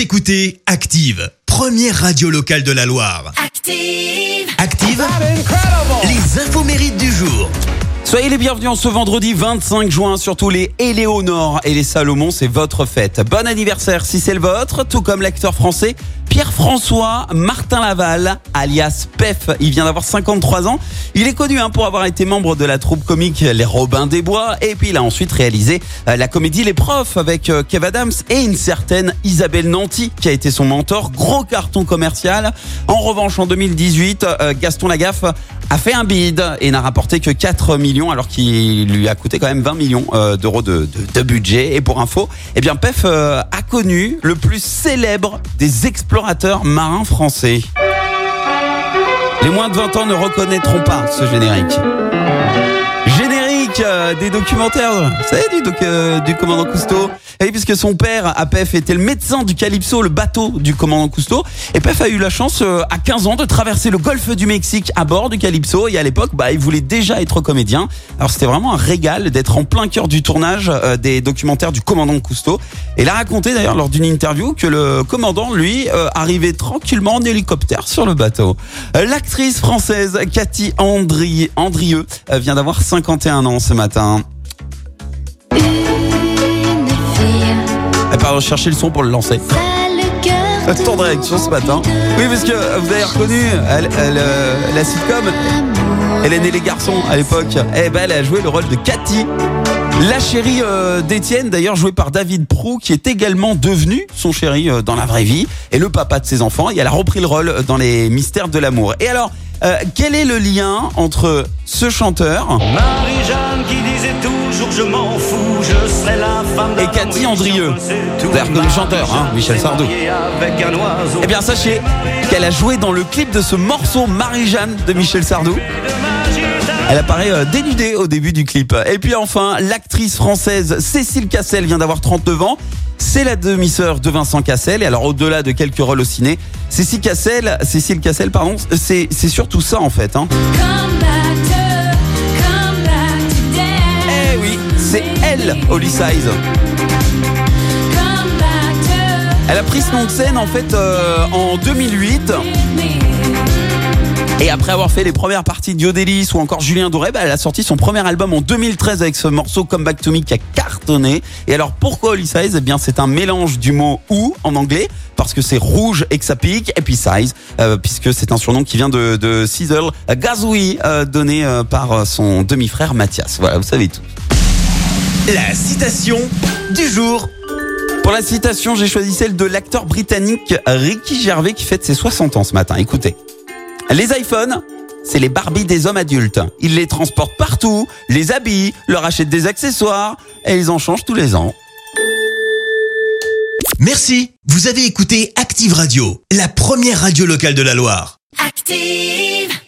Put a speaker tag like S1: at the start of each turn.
S1: Vous écoutez Active, première radio locale de la Loire.
S2: Active.
S1: Active, les infos mérites du jour.
S3: Soyez les bienvenus en ce vendredi 25 juin, surtout les Éléonore et les Salomon, c'est votre fête. Bon anniversaire si c'est le vôtre, tout comme l'acteur français Pierre-François Martin Laval, alias PEF. Il vient d'avoir 53 ans. Il est connu hein, pour avoir été membre de la troupe comique Les Robins des Bois et puis il a ensuite réalisé euh, la comédie Les Profs avec euh, Kev Adams et une certaine Isabelle Nanty qui a été son mentor. Gros carton commercial. En revanche, en 2018, euh, Gaston Lagaffe a fait un bid et n'a rapporté que 4 millions alors qu'il lui a coûté quand même 20 millions d'euros de, budget. Et pour info, eh bien PEF a connu le plus célèbre des marins français. Les moins de 20 ans ne reconnaîtront pas ce générique. Générique euh, des documentaires, savez, du, doc- euh, du commandant Cousteau. Et oui, puisque son père, à PEF, était le médecin du Calypso, le bateau du commandant Cousteau. Et PEF a eu la chance, euh, à 15 ans, de traverser le golfe du Mexique à bord du Calypso. Et à l'époque, bah, il voulait déjà être comédien. Alors c'était vraiment un régal d'être en plein cœur du tournage euh, des documentaires du commandant Cousteau. Et il a raconté d'ailleurs lors d'une interview que le commandant, lui, euh, arrivait tranquillement en hélicoptère sur le bateau. Euh, L'actrice française Cathy Andri Andrieux vient d'avoir 51 ans matin. Elle part rechercher le son pour le lancer. Temps de réaction ce matin. Oui, parce que euh, vous avez reconnu elle, elle, euh, la sitcom Hélène et les garçons à l'époque. Eh ben, elle a joué le rôle de Cathy. La chérie euh, d'Étienne, d'ailleurs jouée par David Prou, qui est également devenu son chéri euh, dans la vraie vie, et le papa de ses enfants. Et elle a repris le rôle dans les Mystères de l'amour. Et alors, euh, quel est le lien entre ce chanteur
S4: Marie-Jeanne qui disait toujours je m'en fous, je serai la femme
S3: Et Cathy Andrieux. Vous avez reconnu le chanteur, hein, Michel Sardou. Eh bien, sachez qu'elle a joué dans le clip de ce morceau Marie-Jeanne de Michel Sardou. Elle apparaît euh, dénudée au début du clip. Et puis enfin, l'actrice française Cécile Cassel vient d'avoir 39 ans. C'est la demi-sœur de Vincent Cassel. Et alors, au-delà de quelques rôles au ciné, Cécile Cassel, Cécile Cassel, pardon, c'est c'est surtout ça en fait. Hein. Eh oui, c'est elle, Holly Size. Elle a pris ce nom de scène en fait euh, en 2008. Et après avoir fait les premières parties de Yodelis ou encore Julien Doré, bah, elle a sorti son premier album en 2013 avec ce morceau Come Back to Me qui a cartonné. Et alors pourquoi Holly Size? Eh bien c'est un mélange du mot ou en anglais parce que c'est rouge et que ça pique et puis size euh, puisque c'est un surnom qui vient de, de Sizzle Gazoui euh, donné euh, par euh, son demi-frère Mathias. Voilà, vous savez tout.
S1: La citation du jour.
S3: Pour la citation, j'ai choisi celle de l'acteur britannique Ricky Gervais qui fête ses 60 ans ce matin. Écoutez. Les iPhones, c'est les Barbies des hommes adultes. Ils les transportent partout, les habillent, leur achètent des accessoires et ils en changent tous les ans.
S1: Merci. Vous avez écouté Active Radio, la première radio locale de la Loire.
S2: Active.